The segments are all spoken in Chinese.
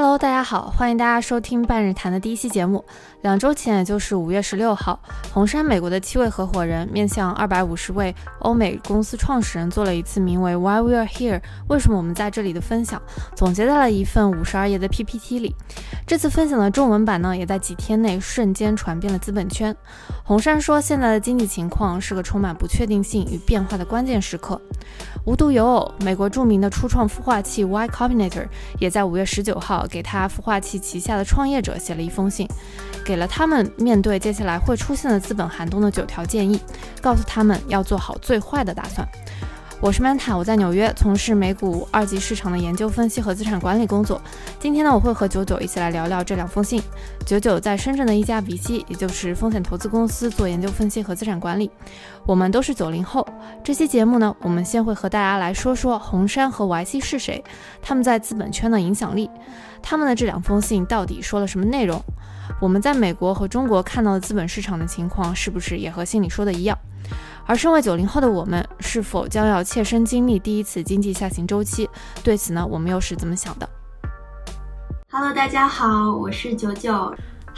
Hello，大家好，欢迎大家收听半日谈的第一期节目。两周前，也就是五月十六号，红杉美国的七位合伙人面向二百五十位欧美公司创始人做了一次名为 “Why We Are Here”（ 为什么我们在这里）的分享，总结在了一份五十二页的 PPT 里。这次分享的中文版呢，也在几天内瞬间传遍了资本圈。红杉说，现在的经济情况是个充满不确定性与变化的关键时刻。无独有偶，美国著名的初创孵化器 Y Combinator 也在五月十九号给他孵化器旗下的创业者写了一封信，给了他们面对接下来会出现的资本寒冬的九条建议，告诉他们要做好最坏的打算。我是 Manta，我在纽约从事美股二级市场的研究分析和资产管理工作。今天呢，我会和九九一起来聊聊这两封信。九九在深圳的一家 VC，也就是风险投资公司做研究分析和资产管理。我们都是九零后。这期节目呢，我们先会和大家来说说红杉和 YC 是谁，他们在资本圈的影响力，他们的这两封信到底说了什么内容？我们在美国和中国看到的资本市场的情况，是不是也和信里说的一样？而身为九零后的我们，是否将要切身经历第一次经济下行周期？对此呢，我们又是怎么想的？Hello，大家好，我是九九。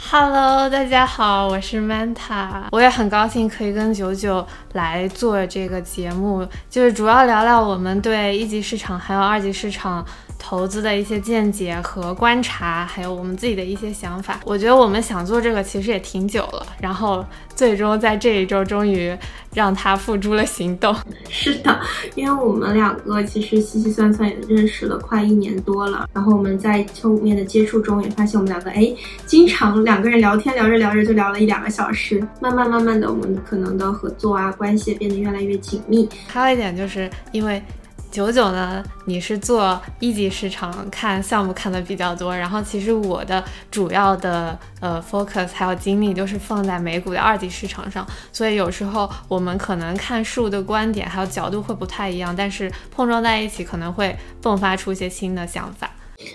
Hello，大家好，我是 Manta。我也很高兴可以跟九九来做这个节目，就是主要聊聊我们对一级市场还有二级市场。投资的一些见解和观察，还有我们自己的一些想法。我觉得我们想做这个其实也挺久了，然后最终在这一周终于让它付诸了行动。是的，因为我们两个其实细细算算也认识了快一年多了，然后我们在后面的接触中也发现我们两个哎，经常两个人聊天聊着聊着就聊了一两个小时，慢慢慢慢的我们可能的合作啊关系变得越来越紧密。还有一点就是因为。九九呢？你是做一级市场看项目看的比较多，然后其实我的主要的呃 focus 还有精力都是放在美股的二级市场上，所以有时候我们可能看数的观点还有角度会不太一样，但是碰撞在一起可能会迸发出一些新的想法。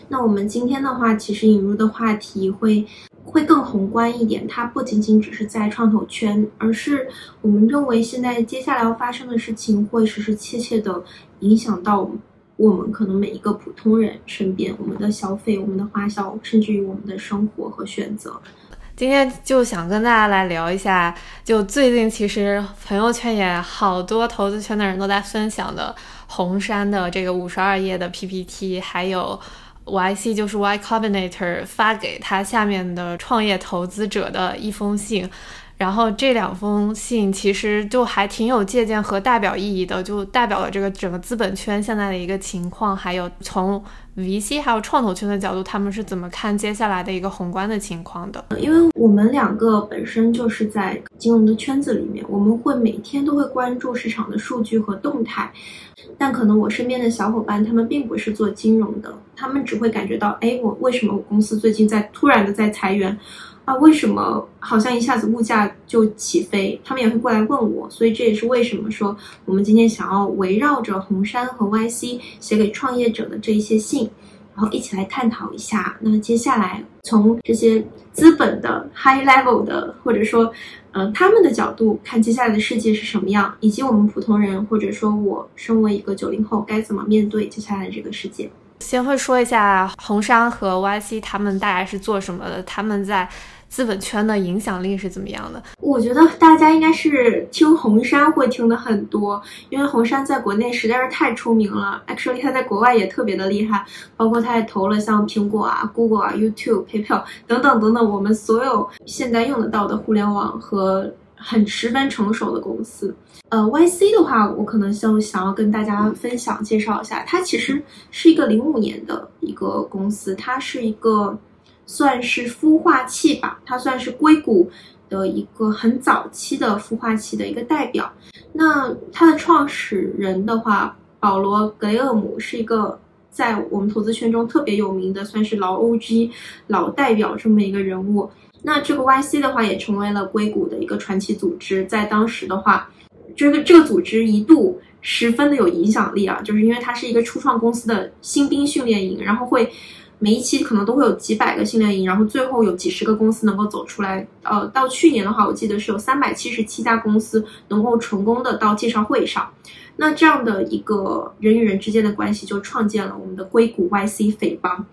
那我们今天的话，其实引入的话题会。会更宏观一点，它不仅仅只是在创投圈，而是我们认为现在接下来要发生的事情会实实切切的影响到我们可能每一个普通人身边，我们的消费、我们的花销，甚至于我们的生活和选择。今天就想跟大家来聊一下，就最近其实朋友圈也好多投资圈的人都在分享的红杉的这个五十二页的 PPT，还有。YC 就是 Y Combinator 发给他下面的创业投资者的一封信，然后这两封信其实就还挺有借鉴和代表意义的，就代表了这个整个资本圈现在的一个情况，还有从 VC 还有创投圈的角度，他们是怎么看接下来的一个宏观的情况的？因为我们两个本身就是在金融的圈子里面，我们会每天都会关注市场的数据和动态。但可能我身边的小伙伴，他们并不是做金融的，他们只会感觉到，哎，我为什么我公司最近在突然的在裁员，啊，为什么好像一下子物价就起飞？他们也会过来问我，所以这也是为什么说我们今天想要围绕着红杉和 YC 写给创业者的这一些信。然后一起来探讨一下，那接下来从这些资本的 high level 的，或者说，嗯，他们的角度看接下来的世界是什么样，以及我们普通人，或者说我身为一个九零后，该怎么面对接下来这个世界。先会说一下红杉和 YC 他们大概是做什么的，他们在。资本圈的影响力是怎么样的？我觉得大家应该是听红杉会听的很多，因为红杉在国内实在是太出名了。Actually，他在国外也特别的厉害，包括他也投了像苹果啊、Google 啊、YouTube、PayPal 等等等等，我们所有现在用得到的互联网和很十分成熟的公司。呃，YC 的话，我可能就想要跟大家分享介绍一下，它其实是一个零五年的一个公司，它是一个。算是孵化器吧，它算是硅谷的一个很早期的孵化器的一个代表。那它的创始人的话，保罗·格雷厄姆是一个在我们投资圈中特别有名的，算是老 OG、老代表这么一个人物。那这个 YC 的话，也成为了硅谷的一个传奇组织。在当时的话，这个这个组织一度十分的有影响力啊，就是因为它是一个初创公司的新兵训练营，然后会。每一期可能都会有几百个训练营，然后最后有几十个公司能够走出来。呃，到去年的话，我记得是有三百七十七家公司能够成功的到介绍会上。那这样的一个人与人之间的关系，就创建了我们的硅谷 YC 匪帮。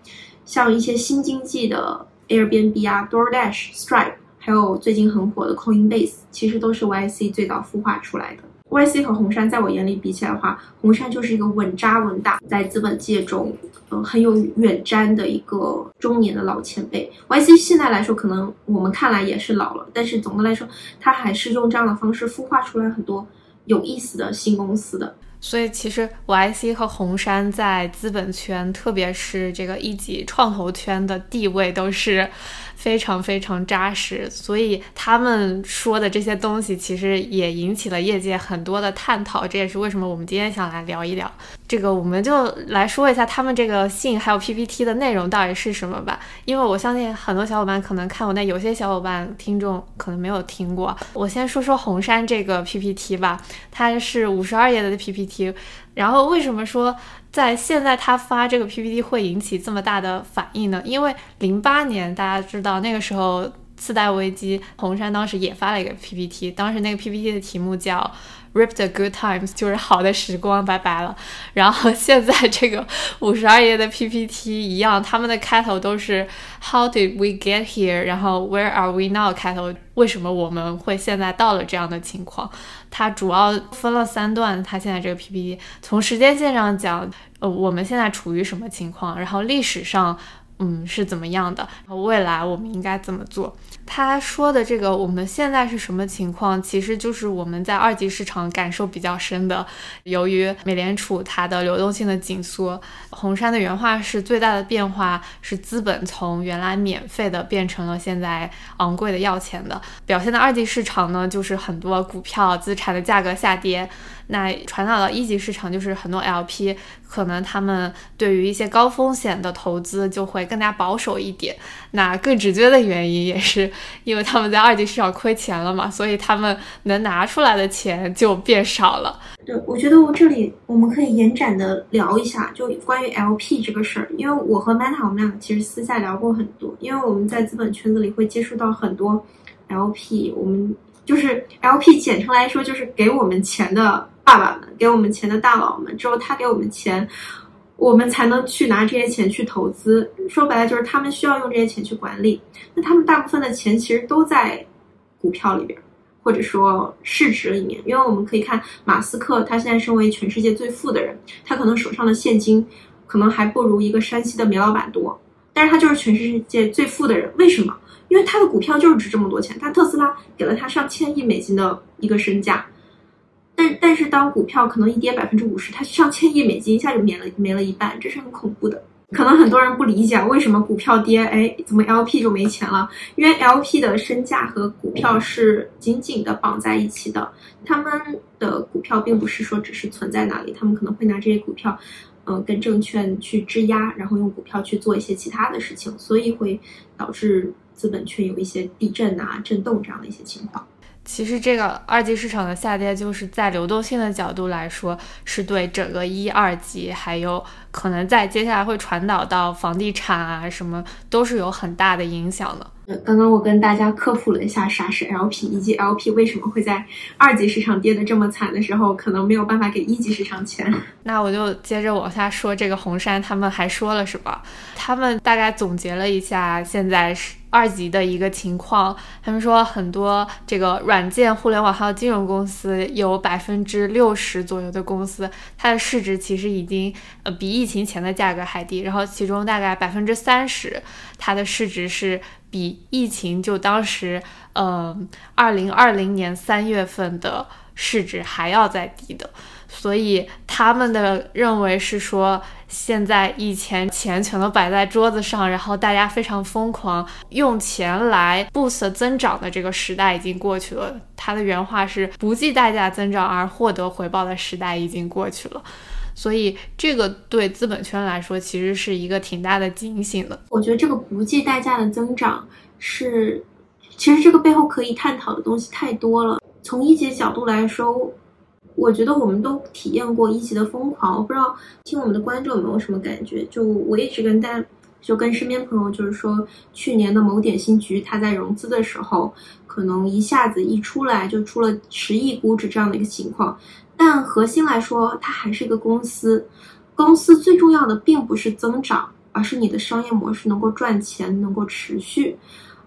像一些新经济的 Airbnb 啊、DoorDash、Stripe，还有最近很火的 Coinbase，其实都是 YC 最早孵化出来的。YC 和红杉在我眼里比起来的话，红杉就是一个稳扎稳打，在资本界中，嗯，很有远瞻的一个中年的老前辈。YC 现在来说，可能我们看来也是老了，但是总的来说，他还是用这样的方式孵化出来很多有意思的新公司的。所以，其实 YC 和红杉在资本圈，特别是这个一级创投圈的地位都是。非常非常扎实，所以他们说的这些东西其实也引起了业界很多的探讨。这也是为什么我们今天想来聊一聊这个。我们就来说一下他们这个信还有 PPT 的内容到底是什么吧。因为我相信很多小伙伴可能看过，但有些小伙伴听众可能没有听过。我先说说红杉这个 PPT 吧，它是五十二页的 PPT。然后为什么说？在现在他发这个 PPT 会引起这么大的反应呢？因为零八年大家知道那个时候次贷危机，红杉当时也发了一个 PPT，当时那个 PPT 的题目叫。Rip the good times 就是好的时光，拜拜了。然后现在这个五十二页的 PPT 一样，他们的开头都是 How did we get here？然后 Where are we now？开头为什么我们会现在到了这样的情况？它主要分了三段。它现在这个 PPT 从时间线上讲，呃，我们现在处于什么情况？然后历史上。嗯，是怎么样的？然后未来我们应该怎么做？他说的这个，我们现在是什么情况？其实就是我们在二级市场感受比较深的。由于美联储它的流动性的紧缩，红杉的原话是最大的变化是资本从原来免费的变成了现在昂贵的要钱的。表现的二级市场呢，就是很多股票资产的价格下跌。那传导到一级市场，就是很多 LP 可能他们对于一些高风险的投资就会更加保守一点。那更直接的原因也是因为他们在二级市场亏钱了嘛，所以他们能拿出来的钱就变少了。对，我觉得我这里我们可以延展的聊一下，就关于 LP 这个事儿，因为我和 Meta 我们俩其实私下聊过很多，因为我们在资本圈子里会接触到很多 LP，我们就是 LP 简称来说就是给我们钱的。爸爸们给我们钱的大佬们，之后他给我们钱，我们才能去拿这些钱去投资。说白了就是他们需要用这些钱去管理。那他们大部分的钱其实都在股票里边，或者说市值里面。因为我们可以看马斯克，他现在身为全世界最富的人，他可能手上的现金可能还不如一个山西的煤老板多，但是他就是全世界最富的人。为什么？因为他的股票就是值这么多钱。他特斯拉给了他上千亿美金的一个身价。但但是当股票可能一跌百分之五十，它上千亿美金一下就没了没了一半，这是很恐怖的。可能很多人不理解为什么股票跌，哎，怎么 LP 就没钱了？因为 LP 的身价和股票是紧紧的绑在一起的，他们的股票并不是说只是存在那里，他们可能会拿这些股票，嗯，跟证券去质押，然后用股票去做一些其他的事情，所以会导致资本圈有一些地震啊、震动这样的一些情况。其实这个二级市场的下跌，就是在流动性的角度来说，是对整个一二级，还有可能在接下来会传导到房地产啊什么，都是有很大的影响的。刚刚我跟大家科普了一下啥是 LP，以及 LP 为什么会在二级市场跌得这么惨的时候，可能没有办法给一级市场钱。那我就接着往下说，这个红杉他们还说了什么？他们大概总结了一下现在是二级的一个情况。他们说很多这个软件、互联网还有金融公司，有百分之六十左右的公司，它的市值其实已经呃比疫情前的价格还低。然后其中大概百分之三十，它的市值是。比疫情就当时，嗯，二零二零年三月份的市值还要再低的，所以他们的认为是说，现在以前钱全都摆在桌子上，然后大家非常疯狂用钱来 boost 增长的这个时代已经过去了。他的原话是“不计代价增长而获得回报的时代已经过去了”。所以，这个对资本圈来说，其实是一个挺大的警醒的。我觉得这个不计代价的增长是，其实这个背后可以探讨的东西太多了。从一级角度来说，我觉得我们都体验过一级的疯狂。我不知道听我们的观众有没有什么感觉？就我一直跟大家，就跟身边朋友就是说，去年的某点心局，它在融资的时候，可能一下子一出来就出了十亿估值这样的一个情况。但核心来说，它还是一个公司。公司最重要的并不是增长，而是你的商业模式能够赚钱，能够持续。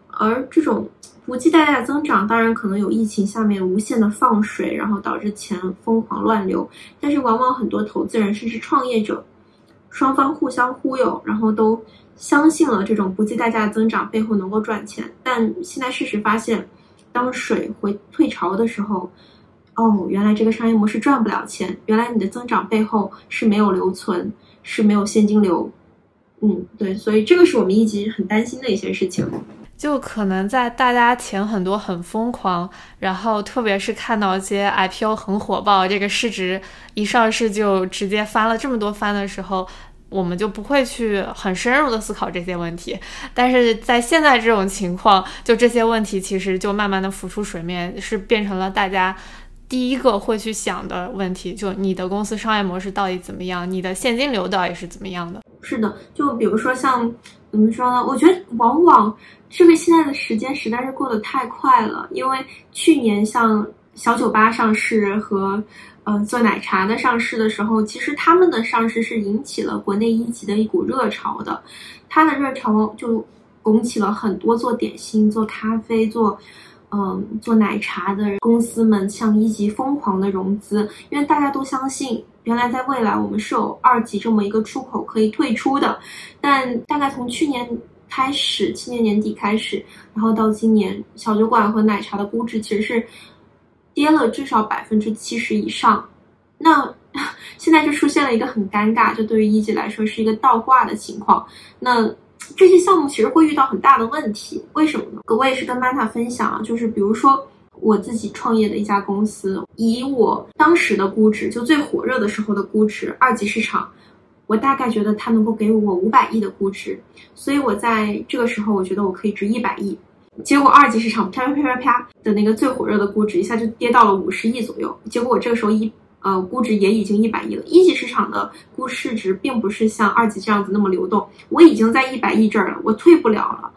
而这种不计代价的增长，当然可能有疫情下面无限的放水，然后导致钱疯狂乱流。但是往往很多投资人甚至创业者，双方互相忽悠，然后都相信了这种不计代价的增长背后能够赚钱。但现在事实发现，当水回退潮的时候，哦，原来这个商业模式赚不了钱，原来你的增长背后是没有留存，是没有现金流。嗯，对，所以这个是我们一直很担心的一些事情。就可能在大家钱很多很疯狂，然后特别是看到一些 IPO 很火爆，这个市值一上市就直接翻了这么多番的时候，我们就不会去很深入的思考这些问题。但是在现在这种情况，就这些问题其实就慢慢的浮出水面，是变成了大家第一个会去想的问题。就你的公司商业模式到底怎么样？你的现金流到底是怎么样的？是的，就比如说像怎么说呢？我觉得往往。是不是现在的时间实在是过得太快了，因为去年像小酒吧上市和，呃做奶茶的上市的时候，其实他们的上市是引起了国内一级的一股热潮的，它的热潮就拱起了很多做点心、做咖啡、做，嗯做奶茶的公司们向一级疯狂的融资，因为大家都相信原来在未来我们是有二级这么一个出口可以退出的，但大概从去年。开始，去年年底开始，然后到今年，小酒馆和奶茶的估值其实是跌了至少百分之七十以上。那 现在就出现了一个很尴尬，就对于一级来说是一个倒挂的情况。那这些项目其实会遇到很大的问题，为什么呢？我也是跟 Mata 分享啊，就是比如说我自己创业的一家公司，以我当时的估值，就最火热的时候的估值，二级市场。我大概觉得它能够给我五百亿的估值，所以我在这个时候我觉得我可以值一百亿。结果二级市场啪啪啪啪啪的那个最火热的估值一下就跌到了五十亿左右。结果我这个时候一呃估值也已经一百亿了。一级市场的估市值并不是像二级这样子那么流动，我已经在一百亿这儿了，我退不了了。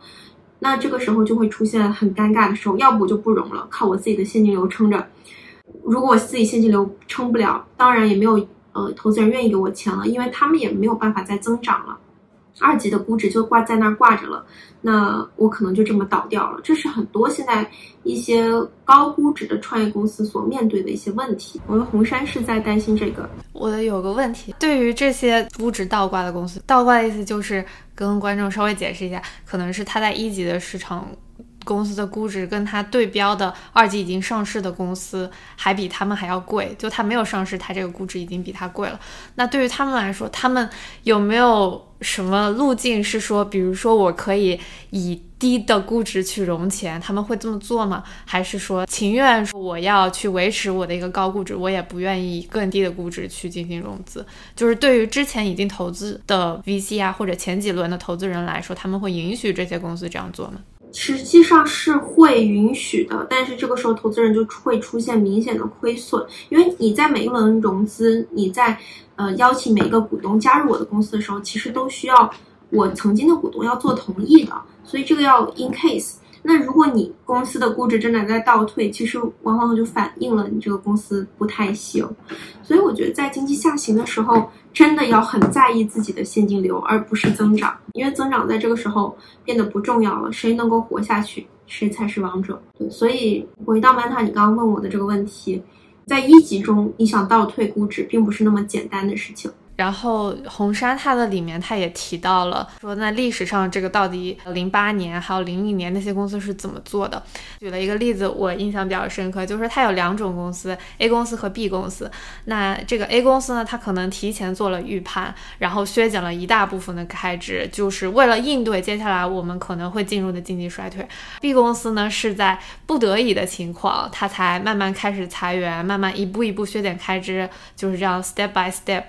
那这个时候就会出现很尴尬的时候，要不我就不融了，靠我自己的现金流撑着。如果我自己现金流撑不了，当然也没有。呃，投资人愿意给我钱了，因为他们也没有办法再增长了，二级的估值就挂在那儿挂着了，那我可能就这么倒掉了。这是很多现在一些高估值的创业公司所面对的一些问题。我们红杉是在担心这个。我有个问题，对于这些估值倒挂的公司，倒挂的意思就是跟观众稍微解释一下，可能是它在一级的市场。公司的估值跟它对标的二级已经上市的公司还比他们还要贵，就它没有上市，它这个估值已经比它贵了。那对于他们来说，他们有没有什么路径是说，比如说我可以以低的估值去融钱，他们会这么做吗？还是说情愿说我要去维持我的一个高估值，我也不愿意以更低的估值去进行融资？就是对于之前已经投资的 VC 啊，或者前几轮的投资人来说，他们会允许这些公司这样做吗？实际上是会允许的，但是这个时候投资人就会出现明显的亏损，因为你在每一轮融资，你在呃邀请每一个股东加入我的公司的时候，其实都需要我曾经的股东要做同意的，所以这个要 in case。那如果你公司的估值真的在倒退，其实往往就反映了你这个公司不太行。所以我觉得在经济下行的时候，真的要很在意自己的现金流，而不是增长，因为增长在这个时候变得不重要了。谁能够活下去，谁才是王者。对，所以回到曼塔，你刚刚问我的这个问题，在一级中，你想倒退估值，并不是那么简单的事情。然后红杉它的里面，它也提到了说，那历史上这个到底零八年还有零一年那些公司是怎么做的？举了一个例子，我印象比较深刻，就是它有两种公司，A 公司和 B 公司。那这个 A 公司呢，它可能提前做了预判，然后削减了一大部分的开支，就是为了应对接下来我们可能会进入的经济衰退。B 公司呢，是在不得已的情况，它才慢慢开始裁员，慢慢一步一步削减开支，就是这样 step by step。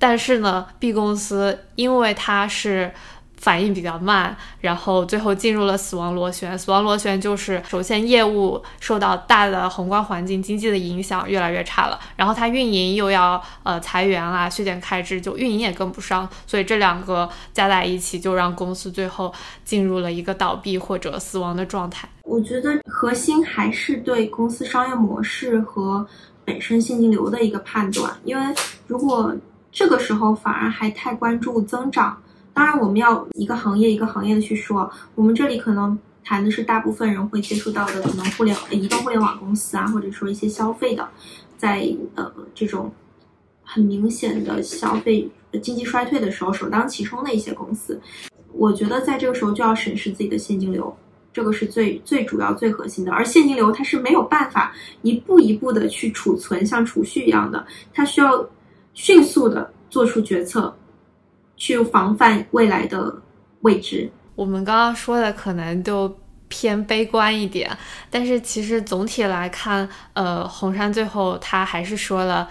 但是呢，B 公司因为它是反应比较慢，然后最后进入了死亡螺旋。死亡螺旋就是首先业务受到大的宏观环境经济的影响，越来越差了。然后它运营又要呃裁员啊，削减开支，就运营也跟不上。所以这两个加在一起，就让公司最后进入了一个倒闭或者死亡的状态。我觉得核心还是对公司商业模式和本身现金流的一个判断，因为如果这个时候反而还太关注增长，当然，我们要一个行业一个行业的去说。我们这里可能谈的是大部分人会接触到的，可能互联移动互联网公司啊，或者说一些消费的，在呃这种很明显的消费经济衰退的时候首当其冲的一些公司。我觉得在这个时候就要审视自己的现金流，这个是最最主要、最核心的。而现金流它是没有办法一步一步的去储存，像储蓄一样的，它需要迅速的做出决策。去防范未来的未知。我们刚刚说的可能就偏悲观一点，但是其实总体来看，呃，红杉最后他还是说了。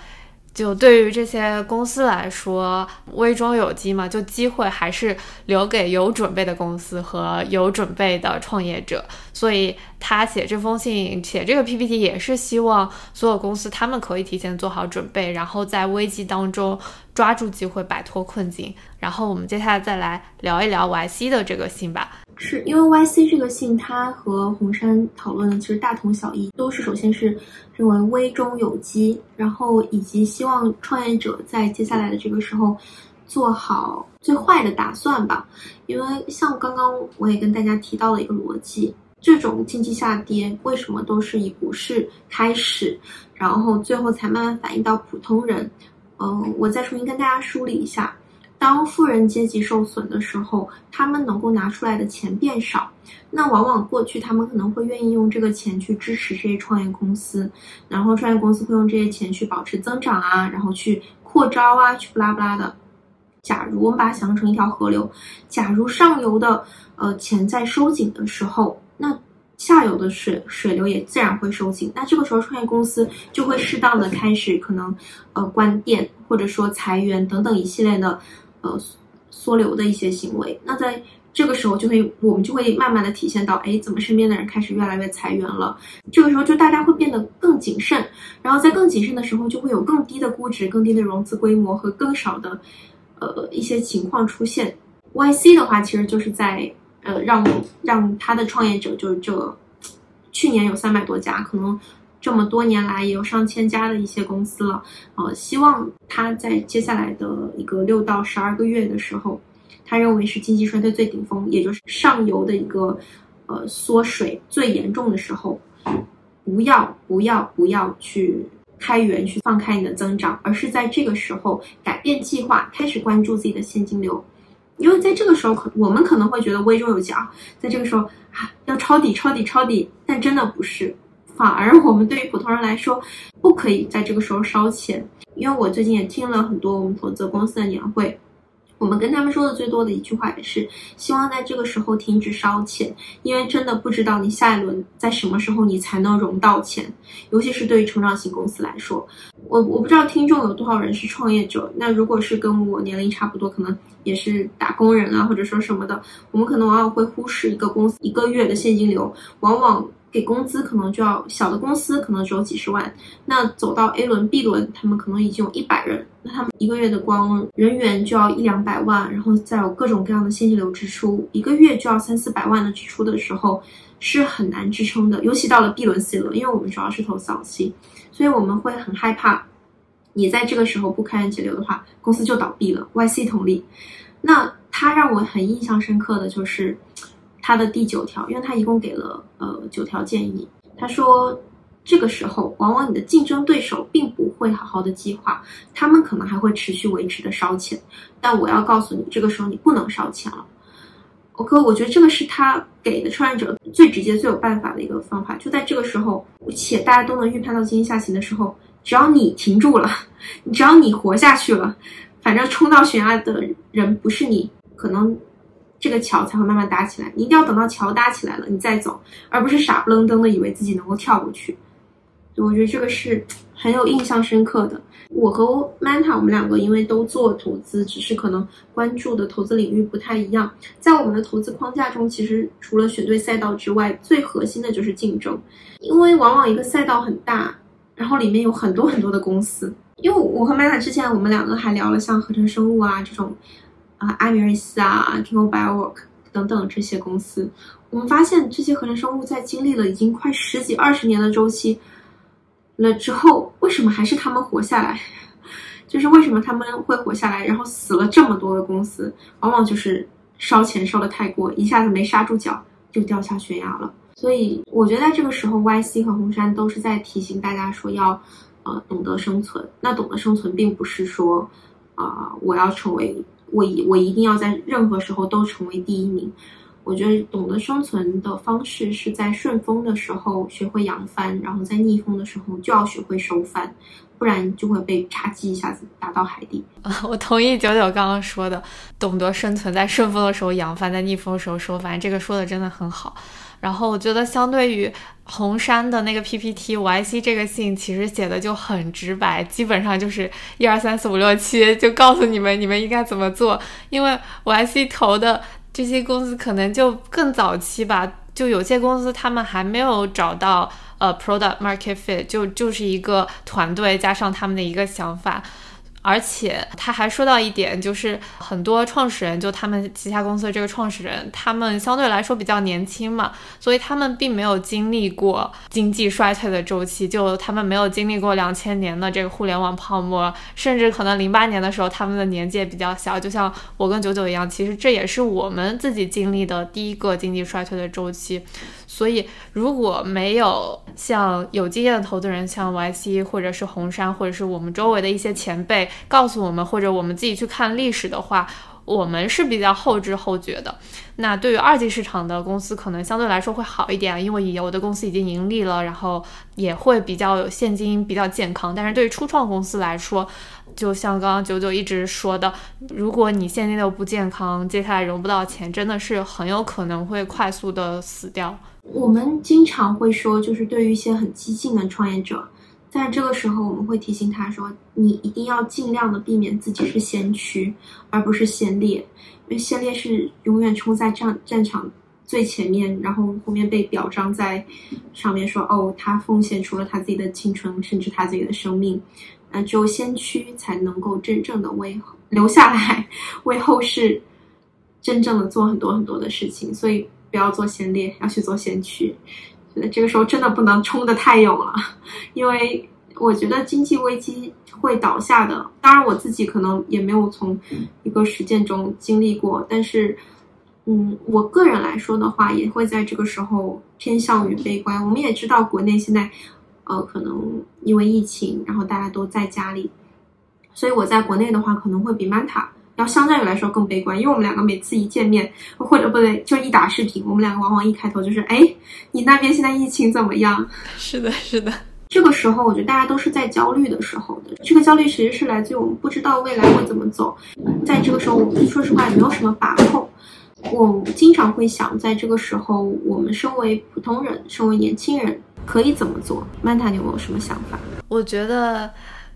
就对于这些公司来说，危中有机嘛，就机会还是留给有准备的公司和有准备的创业者。所以他写这封信、写这个 PPT 也是希望所有公司他们可以提前做好准备，然后在危机当中抓住机会，摆脱困境。然后我们接下来再来聊一聊 YC 的这个信吧。是因为 YC 这个信，它和红杉讨论的其实大同小异，都是首先是认为危中有机，然后以及希望创业者在接下来的这个时候做好最坏的打算吧。因为像刚刚我也跟大家提到了一个逻辑，这种经济下跌为什么都是以股市开始，然后最后才慢慢反映到普通人？嗯，我再重新跟大家梳理一下。当富人阶级受损的时候，他们能够拿出来的钱变少，那往往过去他们可能会愿意用这个钱去支持这些创业公司，然后创业公司会用这些钱去保持增长啊，然后去扩招啊，去不拉不拉的。假如我们把它想象成一条河流，假如上游的呃钱在收紧的时候，那下游的水水流也自然会收紧，那这个时候创业公司就会适当的开始可能呃关店或者说裁员等等一系列的。呃，缩流的一些行为，那在这个时候就会，我们就会慢慢的体现到，哎，怎么身边的人开始越来越裁员了？这个时候就大家会变得更谨慎，然后在更谨慎的时候，就会有更低的估值、更低的融资规模和更少的，呃，一些情况出现。YC 的话，其实就是在呃，让让他的创业者，就是这去年有三百多家，可能。这么多年来，也有上千家的一些公司了，呃，希望他在接下来的一个六到十二个月的时候，他认为是经济衰退最顶峰，也就是上游的一个呃缩水最严重的时候，不要不要不要去开源去放开你的增长，而是在这个时候改变计划，开始关注自己的现金流，因为在这个时候可我们可能会觉得危中有机啊，在这个时候啊要抄底抄底抄底，但真的不是。反而我们对于普通人来说，不可以在这个时候烧钱，因为我最近也听了很多我们投资公司的年会，我们跟他们说的最多的一句话也是希望在这个时候停止烧钱，因为真的不知道你下一轮在什么时候你才能融到钱，尤其是对于成长型公司来说，我我不知道听众有多少人是创业者，那如果是跟我年龄差不多，可能也是打工人啊，或者说什么的，我们可能往往会忽视一个公司一个月的现金流，往往。给工资可能就要小的公司可能只有几十万，那走到 A 轮、B 轮，他们可能已经有一百人，那他们一个月的光人员就要一两百万，然后再有各种各样的现金流支出，一个月就要三四百万的支出的时候，是很难支撑的。尤其到了 B 轮、C 轮，因为我们主要是投早期，所以我们会很害怕，你在这个时候不开源节流的话，公司就倒闭了。YC 同理，那他让我很印象深刻的就是。他的第九条，因为他一共给了呃九条建议。他说，这个时候往往你的竞争对手并不会好好的计划，他们可能还会持续维持的烧钱。但我要告诉你，这个时候你不能烧钱了。OK，我觉得这个是他给的创业者最直接、最有办法的一个方法。就在这个时候，且大家都能预判到经济下行的时候，只要你停住了，只要你活下去了，反正冲到悬崖的人不是你，可能。这个桥才会慢慢搭起来，你一定要等到桥搭起来了，你再走，而不是傻不愣登的以为自己能够跳过去。我觉得这个是很有印象深刻的。我和 Manta 我们两个因为都做投资，只是可能关注的投资领域不太一样。在我们的投资框架中，其实除了选对赛道之外，最核心的就是竞争。因为往往一个赛道很大，然后里面有很多很多的公司。因为我和 Manta 之前我们两个还聊了像合成生物啊这种。啊，艾米瑞斯啊 k i n g Biowork 等等这些公司，我们发现这些合成生物在经历了已经快十几二十年的周期了之后，为什么还是他们活下来？就是为什么他们会活下来，然后死了这么多的公司，往往就是烧钱烧的太过，一下子没刹住脚就掉下悬崖了。所以我觉得在这个时候，YC 和红杉都是在提醒大家说要，呃，懂得生存。那懂得生存，并不是说，啊，我要成为我一我一定要在任何时候都成为第一名。我觉得懂得生存的方式是在顺风的时候学会扬帆，然后在逆风的时候就要学会收帆，不然就会被啪叽一下子打到海底。啊，我同意九九刚刚说的，懂得生存，在顺风的时候扬帆，在逆风的时候收帆，这个说的真的很好。然后我觉得，相对于红杉的那个 PPT，YC 这个信其实写的就很直白，基本上就是一二三四五六七，就告诉你们你们应该怎么做。因为 YC 投的这些公司可能就更早期吧，就有些公司他们还没有找到呃 product market fit，就就是一个团队加上他们的一个想法。而且他还说到一点，就是很多创始人，就他们旗下公司的这个创始人，他们相对来说比较年轻嘛，所以他们并没有经历过经济衰退的周期，就他们没有经历过两千年的这个互联网泡沫，甚至可能零八年的时候，他们的年纪也比较小，就像我跟九九一样，其实这也是我们自己经历的第一个经济衰退的周期。所以，如果没有像有经验的投资人，像 YC 或者是红杉，或者是我们周围的一些前辈告诉我们，或者我们自己去看历史的话，我们是比较后知后觉的。那对于二级市场的公司，可能相对来说会好一点，因为有的公司已经盈利了，然后也会比较有现金，比较健康。但是对于初创公司来说，就像刚刚九九一直说的，如果你现金流不健康，接下来融不到钱，真的是很有可能会快速的死掉。我们经常会说，就是对于一些很激进的创业者，在这个时候，我们会提醒他说：“你一定要尽量的避免自己是先驱，而不是先烈，因为先烈是永远冲在战战场最前面，然后后面被表彰在上面说哦，他奉献出了他自己的青春，甚至他自己的生命。那只有先驱才能够真正的为留下来，为后世真正的做很多很多的事情。所以。”不要做先烈，要去做先驱。觉得这个时候真的不能冲得太勇了，因为我觉得经济危机会倒下的。当然，我自己可能也没有从一个实践中经历过，但是，嗯，我个人来说的话，也会在这个时候偏向于悲观。我们也知道，国内现在，呃，可能因为疫情，然后大家都在家里，所以我在国内的话，可能会比 Manta。要相对于来说更悲观，因为我们两个每次一见面，或者不对，就一打视频，我们两个往往一开头就是：“哎，你那边现在疫情怎么样？” 是的，是的。这个时候，我觉得大家都是在焦虑的时候的。这个焦虑其实是来自于我们不知道未来会怎么走。在这个时候，我们说实话也没有什么把控。我经常会想，在这个时候，我们身为普通人，身为年轻人，可以怎么做？Manta，你有没有什么想法？我觉得。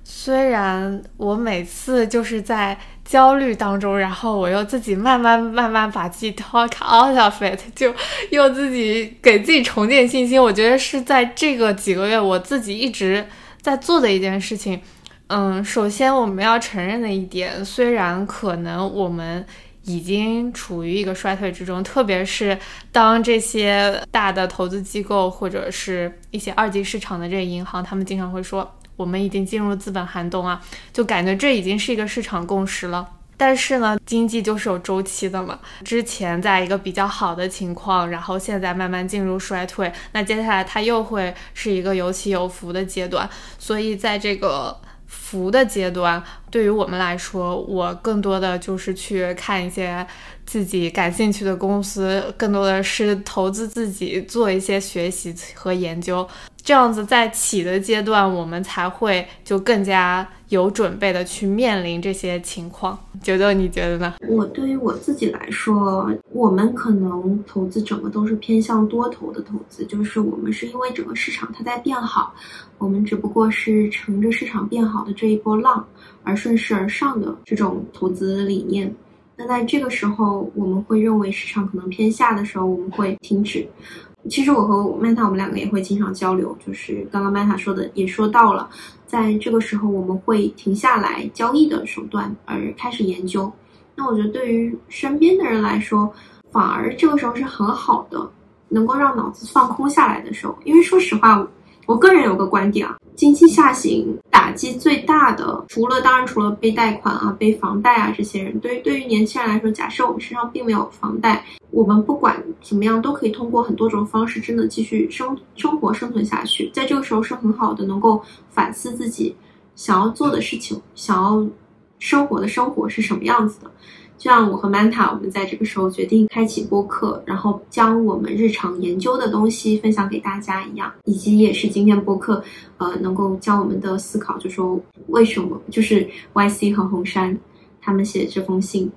虽然我每次就是在焦虑当中，然后我又自己慢慢慢慢把自己 talk out of it，就又自己给自己重建信心。我觉得是在这个几个月，我自己一直在做的一件事情。嗯，首先我们要承认的一点，虽然可能我们已经处于一个衰退之中，特别是当这些大的投资机构或者是一些二级市场的这些银行，他们经常会说。我们已经进入资本寒冬啊，就感觉这已经是一个市场共识了。但是呢，经济就是有周期的嘛。之前在一个比较好的情况，然后现在慢慢进入衰退，那接下来它又会是一个有起有伏的阶段。所以在这个服的阶段，对于我们来说，我更多的就是去看一些自己感兴趣的公司，更多的是投资自己，做一些学习和研究。这样子在起的阶段，我们才会就更加有准备的去面临这些情况。九九，你觉得呢？我对于我自己来说，我们可能投资整个都是偏向多头的投资，就是我们是因为整个市场它在变好，我们只不过是乘着市场变好的这一波浪而顺势而上的这种投资理念。那在这个时候，我们会认为市场可能偏下的时候，我们会停止。其实我和 Manta 我们两个也会经常交流，就是刚刚 Manta 说的也说到了，在这个时候我们会停下来交易的手段，而开始研究。那我觉得对于身边的人来说，反而这个时候是很好的，能够让脑子放空下来的时候。因为说实话，我个人有个观点啊，经济下行打击最大的，除了当然除了背贷款啊、背房贷啊这些人，对于对于年轻人来说，假设我们身上并没有房贷，我们不管怎么样都可以通过很多种方式，真的继续生生活生存下去。在这个时候是很好的，能够反思自己想要做的事情，想要生活的生活是什么样子的。就像我和 Manta，我们在这个时候决定开启播客，然后将我们日常研究的东西分享给大家一样，以及也是今天播客，呃，能够将我们的思考，就说为什么就是 YC 和红杉他们写这封信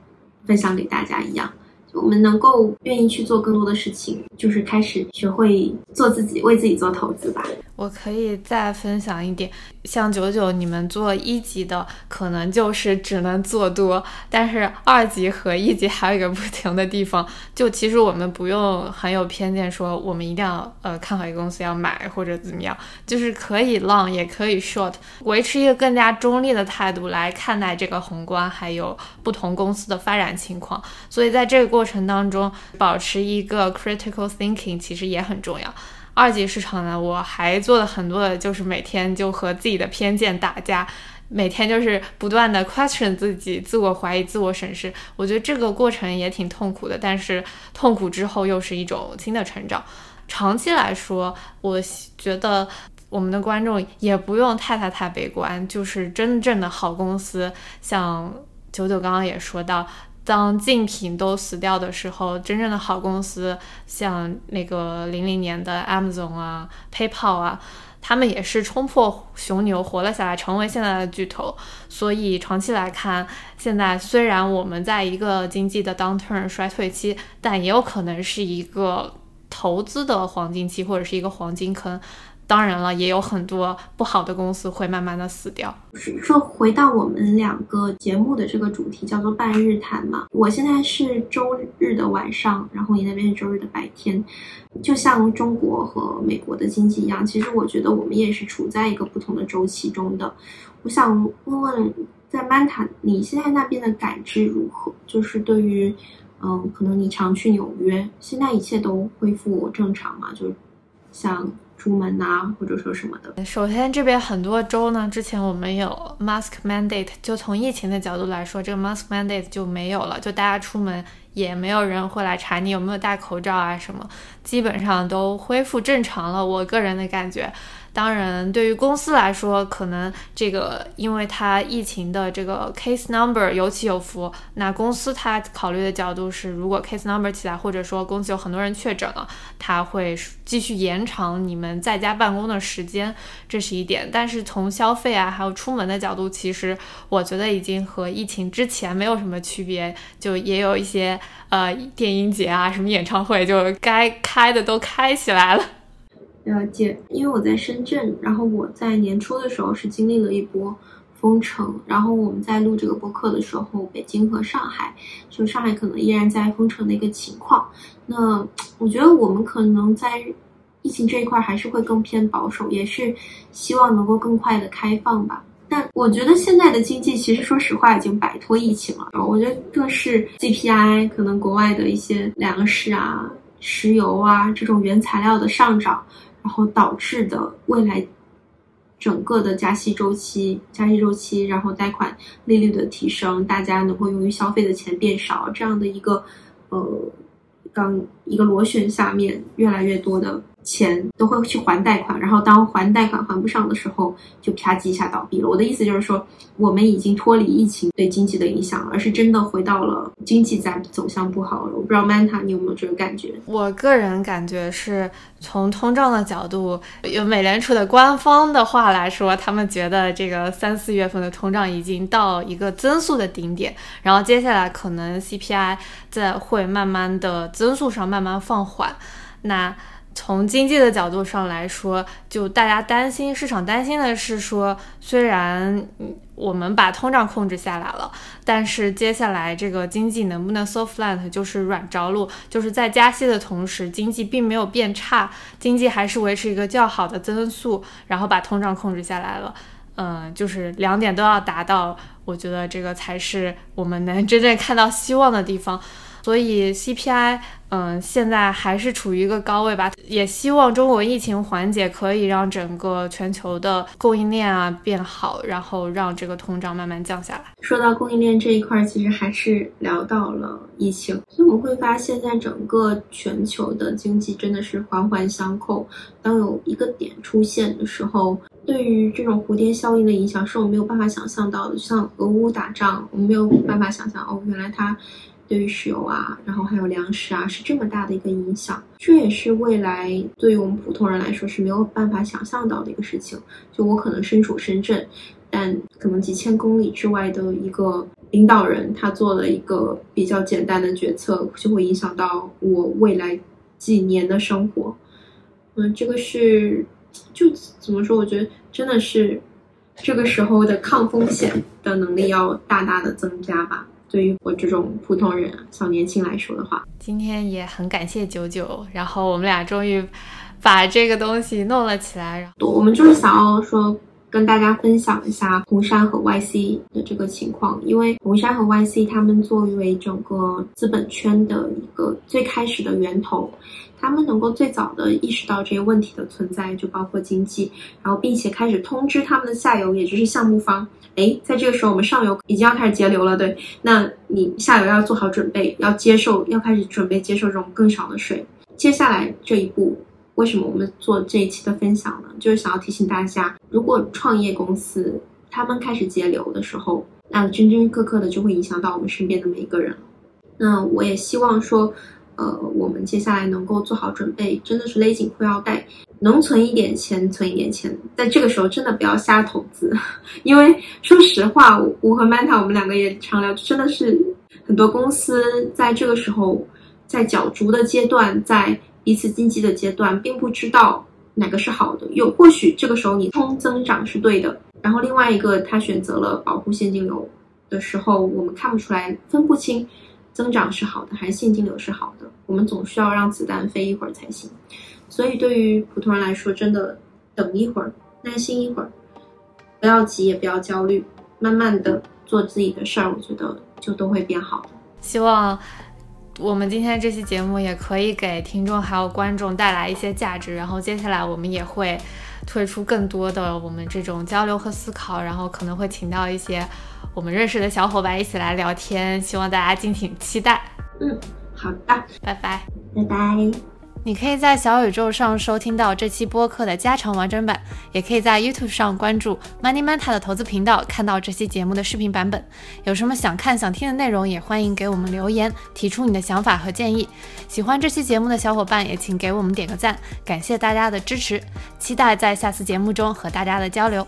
分享给大家一样。我们能够愿意去做更多的事情，就是开始学会做自己，为自己做投资吧。我可以再分享一点，像九九你们做一级的，可能就是只能做多，但是二级和一级还有一个不同的地方，就其实我们不用很有偏见，说我们一定要呃看好一个公司要买或者怎么样，就是可以 long 也可以 short，维持一个更加中立的态度来看待这个宏观还有不同公司的发展情况。所以在这个过程当中，保持一个 critical thinking 其实也很重要。二级市场呢，我还做了很多的，就是每天就和自己的偏见打架，每天就是不断的 question 自己，自我怀疑，自我审视。我觉得这个过程也挺痛苦的，但是痛苦之后又是一种新的成长。长期来说，我觉得我们的观众也不用太太太悲观，就是真正的好公司，像九九刚刚也说到。当竞品都死掉的时候，真正的好公司，像那个零零年的 Amazon 啊、PayPal 啊，他们也是冲破熊牛活了下来，成为现在的巨头。所以长期来看，现在虽然我们在一个经济的 downturn 衰退期，但也有可能是一个投资的黄金期，或者是一个黄金坑。当然了，也有很多不好的公司会慢慢的死掉。说回到我们两个节目的这个主题，叫做半日谈嘛。我现在是周日的晚上，然后你那边是周日的白天。就像中国和美国的经济一样，其实我觉得我们也是处在一个不同的周期中的。我想问问，在曼塔，你现在那边的感知如何？就是对于，嗯，可能你常去纽约，现在一切都恢复正常吗？就像。出门呐，或者说什么的。首先，这边很多州呢，之前我们有 mask mandate，就从疫情的角度来说，这个 mask mandate 就没有了，就大家出门也没有人会来查你有没有戴口罩啊什么，基本上都恢复正常了。我个人的感觉。当然，对于公司来说，可能这个因为它疫情的这个 case number 有起有伏，那公司它考虑的角度是，如果 case number 起来，或者说公司有很多人确诊了，它会继续延长你们在家办公的时间，这是一点。但是从消费啊，还有出门的角度，其实我觉得已经和疫情之前没有什么区别，就也有一些呃电音节啊，什么演唱会，就该开的都开起来了。了解，因为我在深圳，然后我在年初的时候是经历了一波封城，然后我们在录这个播客的时候，北京和上海，就上海可能依然在封城的一个情况。那我觉得我们可能在疫情这一块还是会更偏保守，也是希望能够更快的开放吧。但我觉得现在的经济其实说实话已经摆脱疫情了，我觉得更是 CPI，可能国外的一些粮食啊、石油啊这种原材料的上涨。然后导致的未来整个的加息周期，加息周期，然后贷款利率的提升，大家能够用于消费的钱变少，这样的一个呃，刚一个螺旋下面，越来越多的。钱都会去还贷款，然后当还贷款还不上的时候，就啪叽一下倒闭了。我的意思就是说，我们已经脱离疫情对经济的影响，而是真的回到了经济在走向不好了。我不知道 Manta 你有没有这个感觉？我个人感觉是从通胀的角度，用美联储的官方的话来说，他们觉得这个三四月份的通胀已经到一个增速的顶点，然后接下来可能 CPI 在会慢慢的增速上慢慢放缓。那从经济的角度上来说，就大家担心，市场担心的是说，虽然我们把通胀控制下来了，但是接下来这个经济能不能 soft land，就是软着陆，就是在加息的同时，经济并没有变差，经济还是维持一个较好的增速，然后把通胀控制下来了。嗯，就是两点都要达到，我觉得这个才是我们能真正看到希望的地方。所以 CPI。嗯，现在还是处于一个高位吧，也希望中国疫情缓解，可以让整个全球的供应链啊变好，然后让这个通胀慢慢降下来。说到供应链这一块，其实还是聊到了疫情，所以我会发现，在整个全球的经济真的是环环相扣。当有一个点出现的时候，对于这种蝴蝶效应的影响，是我没有办法想象到的。像俄乌打仗，我们没有办法想象，哦，原来它。对于石油啊，然后还有粮食啊，是这么大的一个影响，这也是未来对于我们普通人来说是没有办法想象到的一个事情。就我可能身处深圳，但可能几千公里之外的一个领导人，他做了一个比较简单的决策，就会影响到我未来几年的生活。嗯，这个是就怎么说？我觉得真的是这个时候的抗风险的能力要大大的增加吧。对于我这种普通人、小年轻来说的话，今天也很感谢九九，然后我们俩终于把这个东西弄了起来。然后我们就是想要说跟大家分享一下红杉和 YC 的这个情况，因为红杉和 YC 他们作为整个资本圈的一个最开始的源头。他们能够最早的意识到这些问题的存在，就包括经济，然后并且开始通知他们的下游，也就是项目方，哎，在这个时候我们上游已经要开始节流了，对，那你下游要做好准备，要接受，要开始准备接受这种更少的水。接下来这一步，为什么我们做这一期的分享呢？就是想要提醒大家，如果创业公司他们开始节流的时候，那真真刻刻的就会影响到我们身边的每一个人那我也希望说。呃，我们接下来能够做好准备，真的是勒紧裤腰带，能存一点钱，存一点钱。在这个时候，真的不要瞎投资，因为说实话，我和 Manta 我们两个也常聊，真的是很多公司在这个时候，在角逐的阶段，在彼此竞技的阶段，并不知道哪个是好的。有或许这个时候你冲增长是对的，然后另外一个他选择了保护现金流的时候，我们看不出来，分不清。增长是好的，还是现金流是好的？我们总需要让子弹飞一会儿才行。所以，对于普通人来说，真的等一会儿，耐心一会儿，不要急，也不要焦虑，慢慢的做自己的事儿，我觉得就都会变好的。希望我们今天这期节目也可以给听众还有观众带来一些价值。然后，接下来我们也会推出更多的我们这种交流和思考，然后可能会请到一些。我们认识的小伙伴一起来聊天，希望大家敬请期待。嗯，好的，拜拜，拜拜。你可以在小宇宙上收听到这期播客的加长完整版，也可以在 YouTube 上关注 Money Manta 的投资频道，看到这期节目的视频版本。有什么想看、想听的内容，也欢迎给我们留言，提出你的想法和建议。喜欢这期节目的小伙伴，也请给我们点个赞，感谢大家的支持，期待在下次节目中和大家的交流。